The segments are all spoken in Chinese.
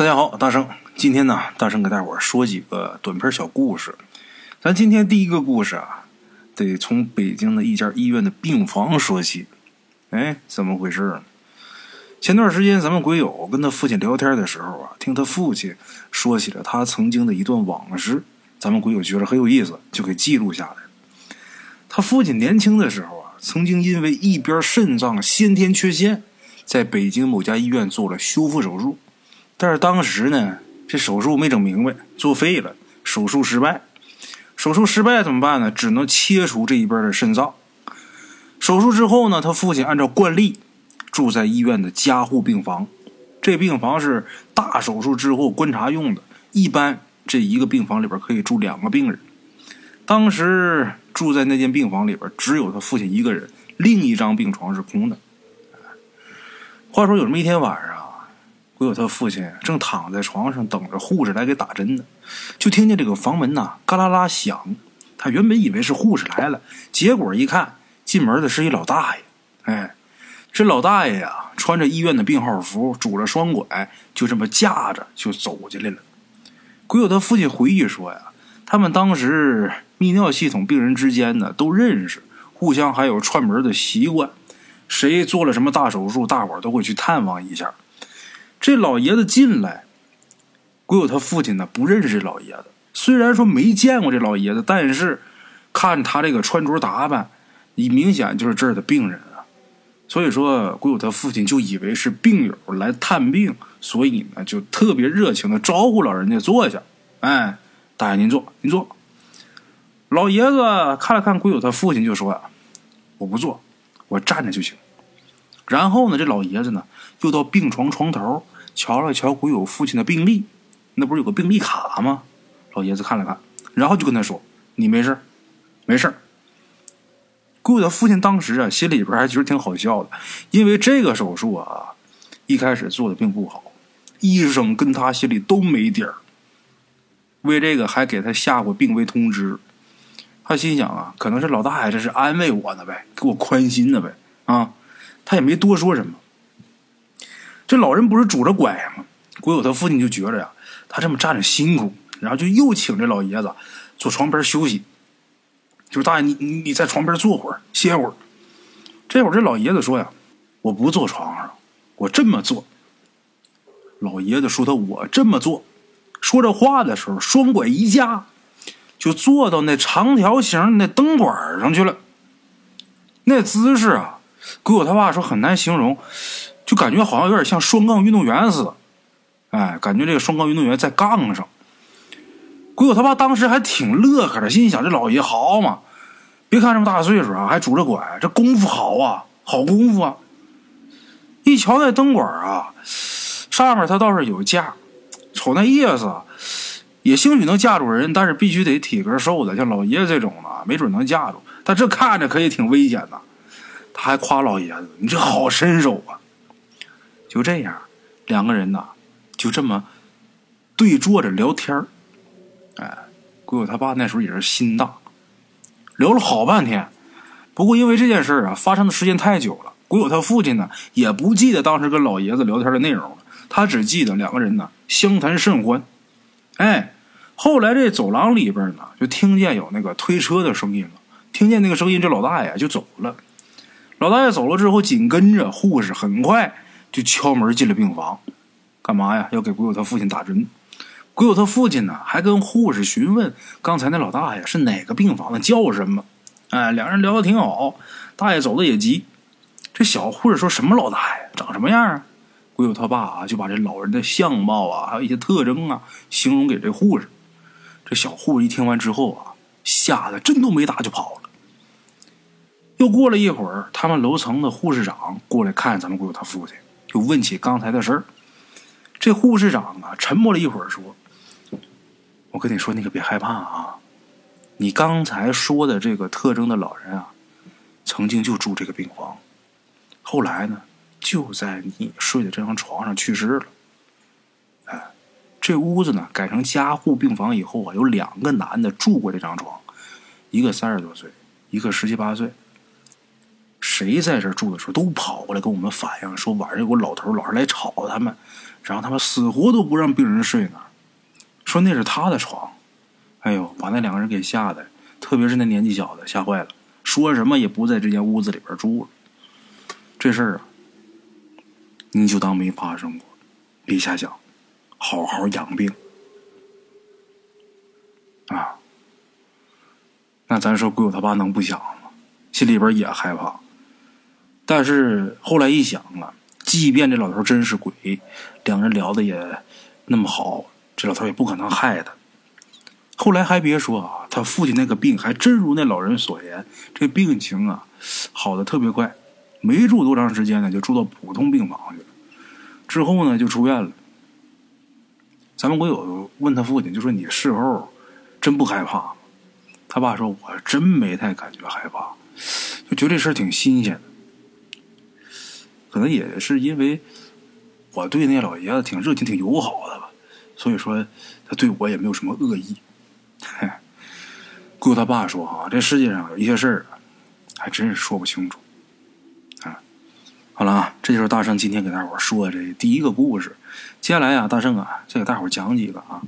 大家好，大圣，今天呢，大圣给大伙儿说几个短篇小故事。咱今天第一个故事啊，得从北京的一家医院的病房说起。哎，怎么回事呢？前段时间咱们鬼友跟他父亲聊天的时候啊，听他父亲说起了他曾经的一段往事，咱们鬼友觉得很有意思，就给记录下来。他父亲年轻的时候啊，曾经因为一边肾脏先天缺陷，在北京某家医院做了修复手术。但是当时呢，这手术没整明白，作废了，手术失败。手术失败怎么办呢？只能切除这一边的肾脏。手术之后呢，他父亲按照惯例住在医院的加护病房。这病房是大手术之后观察用的，一般这一个病房里边可以住两个病人。当时住在那间病房里边，只有他父亲一个人，另一张病床是空的。话说有这么一天晚上。鬼友他父亲正躺在床上等着护士来给打针呢，就听见这个房门呐嘎啦啦响。他原本以为是护士来了，结果一看进门的是一老大爷。哎，这老大爷呀，穿着医院的病号服，拄着双拐，就这么架着就走进来了。鬼友他父亲回忆说呀，他们当时泌尿系统病人之间呢都认识，互相还有串门的习惯，谁做了什么大手术，大伙都会去探望一下。这老爷子进来，鬼友他父亲呢不认识这老爷子。虽然说没见过这老爷子，但是看他这个穿着打扮，你明显就是这儿的病人啊。所以说，鬼友他父亲就以为是病友来探病，所以呢就特别热情的招呼老人家坐下。哎，大爷您坐，您坐。老爷子看了看鬼友他父亲，就说：“呀：“我不坐，我站着就行。”然后呢，这老爷子呢又到病床床头瞧了瞧鬼友父亲的病历，那不是有个病历卡吗？老爷子看了看，然后就跟他说：“你没事没事鬼友的父亲当时啊，心里边还觉得挺好笑的，因为这个手术啊，一开始做的并不好，医生跟他心里都没底儿。为这个还给他下过病危通知。他心想啊，可能是老大爷这是安慰我呢呗，给我宽心呢呗啊。他也没多说什么。这老人不是拄着拐吗？鬼友他父亲就觉着呀，他这么站着辛苦，然后就又请这老爷子坐床边休息。就是大爷，你你你在床边坐会儿，歇会儿。这会儿这老爷子说呀：“我不坐床上，我这么坐。”老爷子说他我这么坐。说这话的时候，双拐一架，就坐到那长条形那灯管上去了。那姿势啊！鬼友他爸说很难形容，就感觉好像有点像双杠运动员似的，哎，感觉这个双杠运动员在杠上。鬼友他爸当时还挺乐呵的，心想这老爷好嘛，别看这么大岁数啊，还拄着拐，这功夫好啊，好功夫啊。一瞧那灯管啊，上面他倒是有架，瞅那意思，也兴许能架住人，但是必须得体格瘦的，像老爷子这种的，没准能架住。但这看着可以挺危险的。他还夸老爷子：“你这好身手啊！”就这样，两个人呐，就这么对坐着聊天哎，鬼友他爸那时候也是心大，聊了好半天。不过因为这件事啊，发生的时间太久了，鬼友他父亲呢也不记得当时跟老爷子聊天的内容了。他只记得两个人呢相谈甚欢。哎，后来这走廊里边呢，就听见有那个推车的声音了。听见那个声音，这老大爷就走了。老大爷走了之后，紧跟着护士很快就敲门进了病房，干嘛呀？要给鬼友他父亲打针。鬼友他父亲呢，还跟护士询问刚才那老大爷是哪个病房的，叫什么？哎，两人聊得挺好。大爷走的也急。这小护士说什么老大爷长什么样啊？鬼友他爸啊，就把这老人的相貌啊，还有一些特征啊，形容给这护士。这小护士一听完之后啊，吓得针都没打就跑了。又过了一会儿，他们楼层的护士长过来看咱们鬼友他父亲，就问起刚才的事儿。这护士长啊，沉默了一会儿，说：“我跟你说，你可别害怕啊！你刚才说的这个特征的老人啊，曾经就住这个病房，后来呢，就在你睡的这张床上去世了。哎，这屋子呢改成加护病房以后啊，有两个男的住过这张床，一个三十多岁，一个十七八岁。”谁在这住的时候，都跑过来跟我们反映说，晚上有个老头老是来吵他们，然后他们死活都不让病人睡那，说那是他的床。哎呦，把那两个人给吓的，特别是那年纪小的，吓坏了，说什么也不在这间屋子里边住了。这事儿啊，你就当没发生过，别瞎想，好好养病啊。那咱说鬼友他爸能不想吗？心里边也害怕。但是后来一想啊，即便这老头真是鬼，两人聊的也那么好，这老头也不可能害他。后来还别说啊，他父亲那个病还真如那老人所言，这病情啊好的特别快，没住多长时间呢，就住到普通病房去了。之后呢就出院了。咱们鬼友问他父亲，就说你事后真不害怕？他爸说，我真没太感觉害怕，就觉得这事儿挺新鲜的。可能也是因为我对那老爷子挺热情、挺友好的吧，所以说他对我也没有什么恶意。嘿，顾他爸说啊，这世界上有一些事儿，还真是说不清楚。啊，好了啊，这就是大圣今天给大伙说的这第一个故事。接下来啊，大圣啊，再给大伙讲几个啊。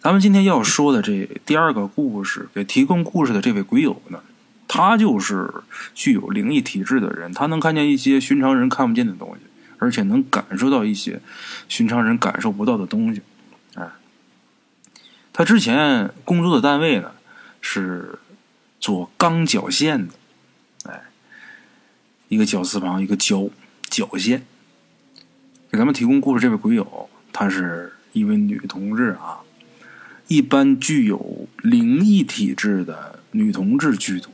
咱们今天要说的这第二个故事，给提供故事的这位鬼友呢，他就是具有灵异体质的人，他能看见一些寻常人看不见的东西，而且能感受到一些寻常人感受不到的东西。哎他之前工作的单位呢，是做钢绞线的，哎，一个绞丝旁一个绞绞线。给咱们提供故事这位鬼友，她是一位女同志啊。一般具有灵异体质的女同志居多，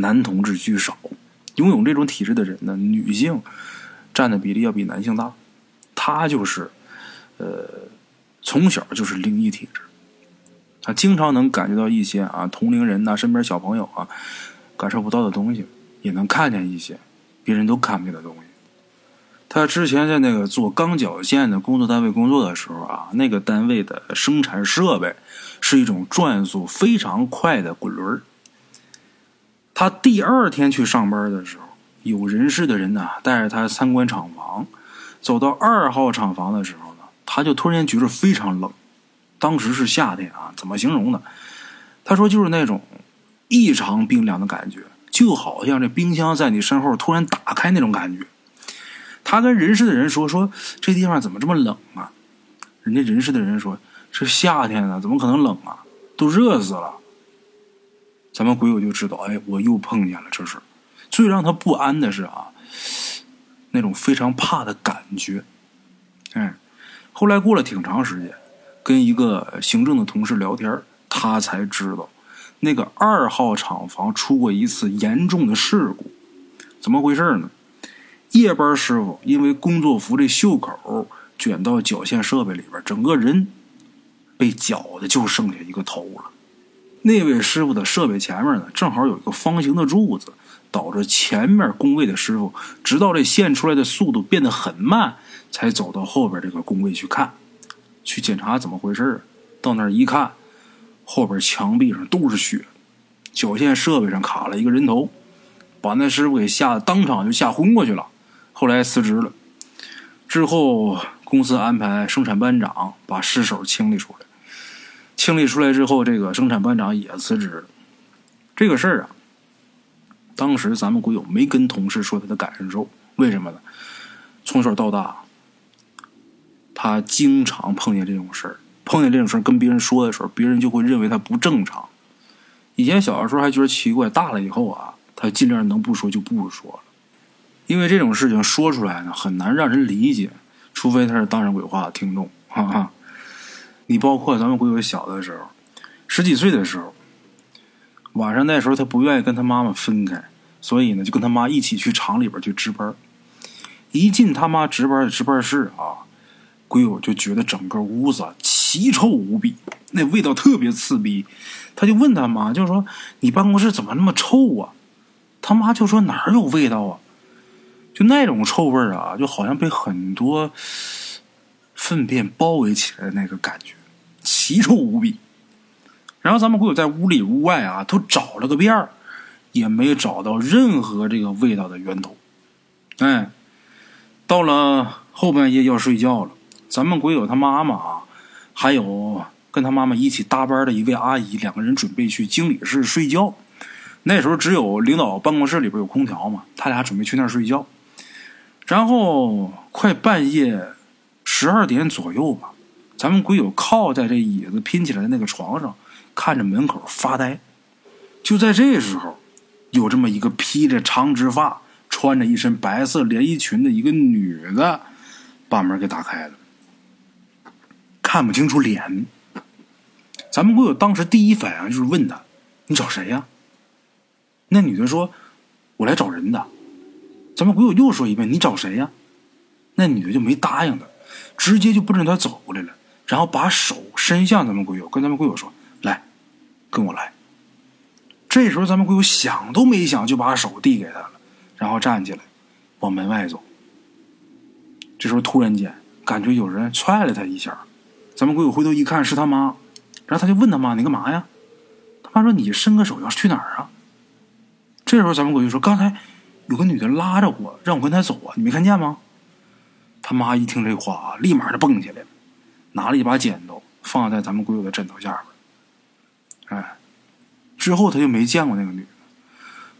男同志居少。拥有这种体质的人呢，女性占的比例要比男性大。她就是，呃，从小就是灵异体质。他经常能感觉到一些啊同龄人呐，身边小朋友啊感受不到的东西，也能看见一些别人都看不见的东西。他之前在那个做钢绞线的工作单位工作的时候啊，那个单位的生产设备是一种转速非常快的滚轮。他第二天去上班的时候，有人事的人呢带着他参观厂房，走到二号厂房的时候呢，他就突然觉得非常冷。当时是夏天啊，怎么形容呢？他说就是那种异常冰凉的感觉，就好像这冰箱在你身后突然打开那种感觉。他跟人事的人说：“说这地方怎么这么冷啊？”人家人事的人说：“这夏天啊，怎么可能冷啊？都热死了。”咱们鬼友就知道，哎，我又碰见了这事最让他不安的是啊，那种非常怕的感觉。哎，后来过了挺长时间。跟一个行政的同事聊天，他才知道，那个二号厂房出过一次严重的事故。怎么回事呢？夜班师傅因为工作服这袖口卷到绞线设备里边，整个人被绞的就剩下一个头了。那位师傅的设备前面呢，正好有一个方形的柱子，导致前面工位的师傅直到这线出来的速度变得很慢，才走到后边这个工位去看。去检查怎么回事到那一看，后边墙壁上都是血，绞线设备上卡了一个人头，把那师傅给吓得当场就吓昏过去了。后来辞职了，之后公司安排生产班长把尸首清理出来，清理出来之后，这个生产班长也辞职。这个事儿啊，当时咱们国友没跟同事说他的感受，为什么呢？从小到大。他经常碰见这种事儿，碰见这种事儿跟别人说的时候，别人就会认为他不正常。以前小的时候还觉得奇怪，大了以后啊，他尽量能不说就不说了，因为这种事情说出来呢很难让人理解，除非他是当上鬼话的听众。哈哈，你包括咱们鬼友小的时候，十几岁的时候，晚上那时候他不愿意跟他妈妈分开，所以呢就跟他妈一起去厂里边去值班。一进他妈值班的值班室啊。鬼友就觉得整个屋子奇臭无比，那味道特别刺鼻。他就问他妈，就说：“你办公室怎么那么臭啊？”他妈就说：“哪有味道啊？就那种臭味啊，就好像被很多粪便包围起来的那个感觉，奇臭无比。”然后咱们鬼友在屋里屋外啊都找了个遍儿，也没找到任何这个味道的源头。哎，到了后半夜要睡觉了，咱们鬼友他妈妈啊，还有跟他妈妈一起搭班的一位阿姨，两个人准备去经理室睡觉。那时候只有领导办公室里边有空调嘛，他俩准备去那儿睡觉。然后快半夜十二点左右吧，咱们鬼友靠在这椅子拼起来的那个床上，看着门口发呆。就在这时候，有这么一个披着长直发、穿着一身白色连衣裙的一个女的，把门给打开了。看不清楚脸，咱们鬼友当时第一反应就是问他：“你找谁呀？”那女的说：“我来找人的。”咱们鬼友又说一遍：“你找谁呀？”那女的就没答应他，直接就奔着他走过来了，然后把手伸向咱们鬼友，跟咱们鬼友说：“来，跟我来。”这时候，咱们鬼友想都没想就把手递给他了，然后站起来往门外走。这时候，突然间感觉有人踹了他一下，咱们鬼友回头一看是他妈，然后他就问他妈：“你干嘛呀？”他妈说：“你伸个手要去哪儿啊？”这时候，咱们鬼友说：“刚才有个女的拉着我，让我跟她走啊，你没看见吗？”他妈一听这话，立马就蹦起来了，拿了一把剪刀放在咱们鬼友的枕头下边，哎。之后他就没见过那个女的，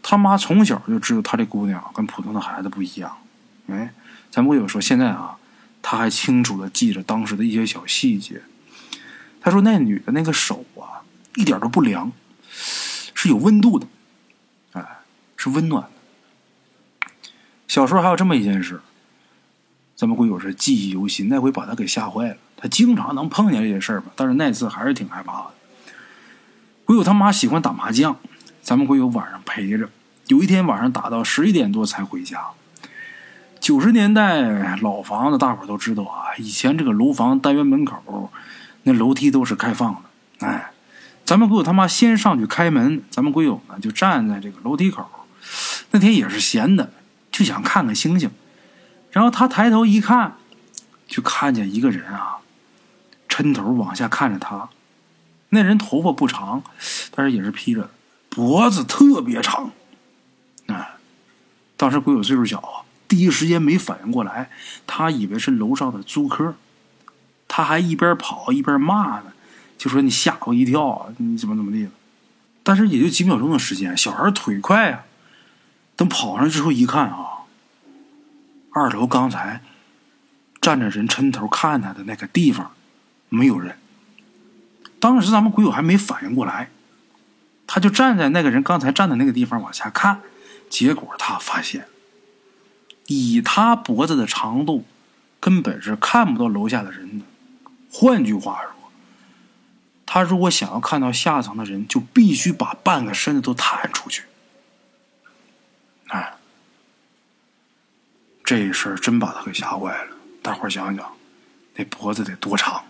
他妈从小就知道他这姑娘跟普通的孩子不一样。哎，咱不有说现在啊，他还清楚的记着当时的一些小细节。他说那女的那个手啊，一点都不凉，是有温度的，哎，是温暖的。小时候还有这么一件事，咱们会友是记忆犹新，那回把他给吓坏了。他经常能碰见这些事儿吧，但是那次还是挺害怕的。鬼友他妈喜欢打麻将，咱们鬼友晚上陪着。有一天晚上打到十一点多才回家。九十年代老房子，大伙都知道啊。以前这个楼房单元门口那楼梯都是开放的。哎，咱们鬼友他妈先上去开门，咱们鬼友呢就站在这个楼梯口。那天也是闲的，就想看看星星。然后他抬头一看，就看见一个人啊，抻头往下看着他。那人头发不长，但是也是披着，脖子特别长。啊，当时鬼友岁数小啊，第一时间没反应过来，他以为是楼上的租客，他还一边跑一边骂呢，就说你吓我一跳，你怎么怎么地。但是也就几秒钟的时间，小孩腿快啊，等跑上之后一看啊，二楼刚才站着人抻头看他的那个地方没有人。当时咱们鬼友还没反应过来，他就站在那个人刚才站的那个地方往下看，结果他发现，以他脖子的长度，根本是看不到楼下的人的。换句话说，他如果想要看到下层的人，就必须把半个身子都探出去。哎，这事儿真把他给吓坏了。大伙儿想想，那脖子得多长？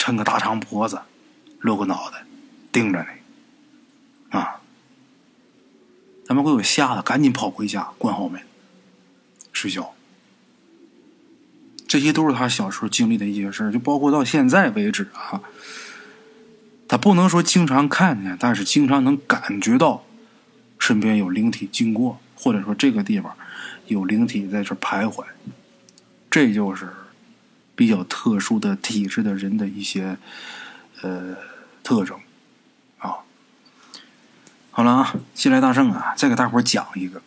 抻个大长脖子，露个脑袋，盯着你，啊！咱们鬼友吓得赶紧跑回家，关好门，睡觉。这些都是他小时候经历的一些事儿，就包括到现在为止啊。他不能说经常看见，但是经常能感觉到身边有灵体经过，或者说这个地方有灵体在这徘徊。这就是。比较特殊的体质的人的一些呃特征啊，好了啊，新来大圣啊，再给大伙讲一个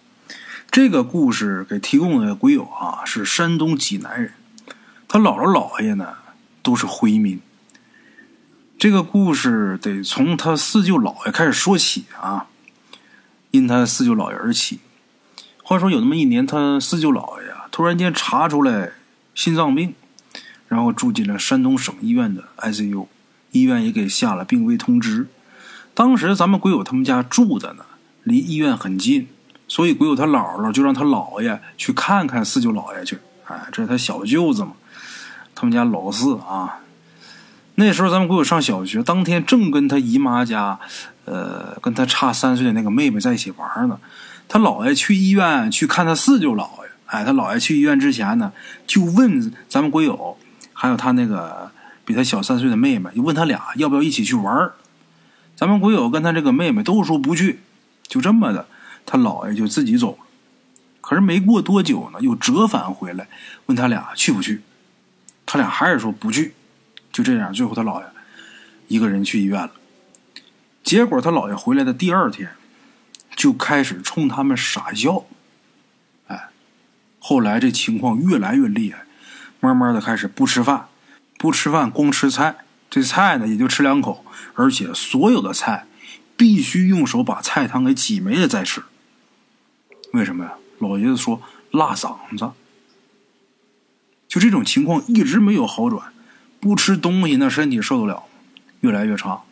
这个故事，给提供的鬼友啊是山东济南人，他姥姥姥爷呢都是回民。这个故事得从他四舅姥爷开始说起啊，因他四舅姥爷而起。话说有那么一年，他四舅姥爷啊突然间查出来心脏病。然后住进了山东省医院的 ICU，医院也给下了病危通知。当时咱们鬼友他们家住的呢，离医院很近，所以鬼友他姥姥就让他姥爷去看看四舅姥爷去。哎，这是他小舅子嘛，他们家老四啊。那时候咱们鬼友上小学，当天正跟他姨妈家，呃，跟他差三岁的那个妹妹在一起玩呢。他姥爷去医院去看他四舅姥爷。哎，他姥爷去医院之前呢，就问咱们鬼友。还有他那个比他小三岁的妹妹，就问他俩要不要一起去玩咱们鬼友跟他这个妹妹都说不去，就这么的，他姥爷就自己走了。可是没过多久呢，又折返回来，问他俩去不去。他俩还是说不去。就这样，最后他姥爷一个人去医院了。结果他姥爷回来的第二天，就开始冲他们傻笑。哎，后来这情况越来越厉害，慢慢的开始不吃饭，不吃饭光吃菜。这菜呢，也就吃两口，而且所有的菜必须用手把菜汤给挤没了再吃。为什么呀？老爷子说辣嗓子。就这种情况一直没有好转，不吃东西那身体受得了？越来越差。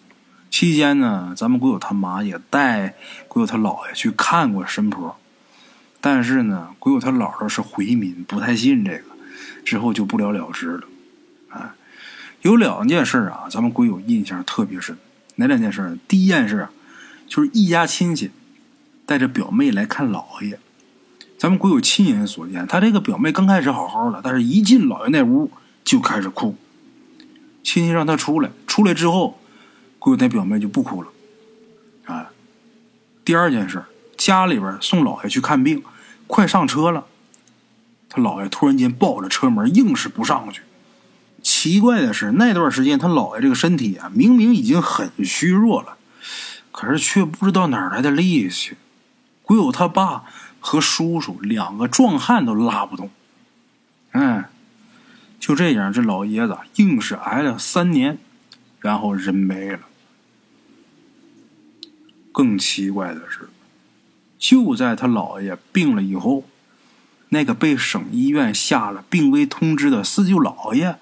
期间呢，咱们鬼友他妈也带鬼友他姥爷去看过神婆，但是呢，鬼友他姥姥是回民，不太信这个，之后就不了了之了。哎。有两件事啊，咱们鬼友印象特别深。哪两件事？第一件事啊，就是一家亲戚带着表妹来看姥爷。咱们鬼友亲眼所见，他这个表妹刚开始好好的，但是一进姥爷那屋就开始哭。亲戚让他出来，出来之后，鬼友那表妹就不哭了。啊，第二件事，家里边送姥爷去看病，快上车了，他姥爷突然间抱着车门，硬是不上去。奇怪的是，那段时间他姥爷这个身体啊，明明已经很虚弱了，可是却不知道哪来的力气。鬼友他爸和叔叔两个壮汉都拉不动。哎，就这样，这老爷子硬是挨了三年，然后人没了。更奇怪的是，就在他姥爷病了以后，那个被省医院下了病危通知的四舅姥爷。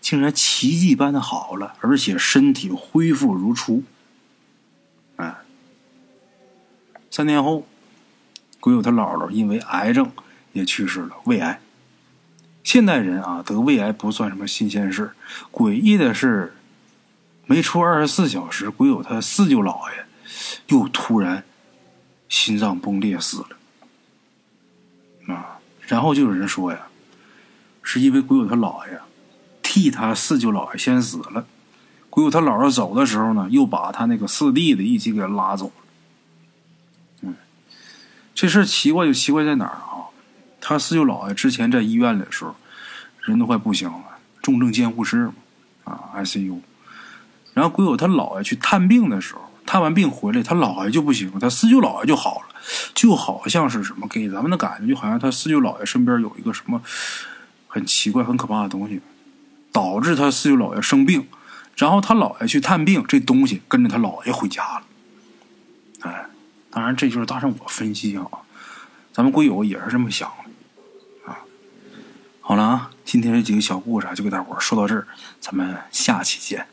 竟然奇迹般的好了，而且身体恢复如初。哎，三年后，鬼友他姥姥因为癌症也去世了，胃癌。现代人啊，得胃癌不算什么新鲜事。诡异的是，没出二十四小时，鬼友他四舅姥爷又突然心脏崩裂死了。然后就有人说呀，是因为鬼友他姥爷。替他四舅姥爷先死了，鬼友他姥姥走的时候呢，又把他那个四弟弟一起给拉走了。嗯，这事奇怪就奇怪在哪儿啊？他四舅姥爷之前在医院里的时候，人都快不行了，重症监护室，啊，ICU。然后鬼友他姥爷去探病的时候，探完病回来，他姥爷就不行，他四舅姥爷就好了，就好像是什么，给咱们的感觉就好像他四舅姥爷身边有一个什么很奇怪、很可怕的东西。导致他四舅姥爷生病，然后他姥爷去探病，这东西跟着他姥爷回家了。哎，当然这就是大圣我分析啊，咱们鬼友也是这么想的啊。好了啊，今天这几个小故事就给大伙说到这儿，咱们下期见。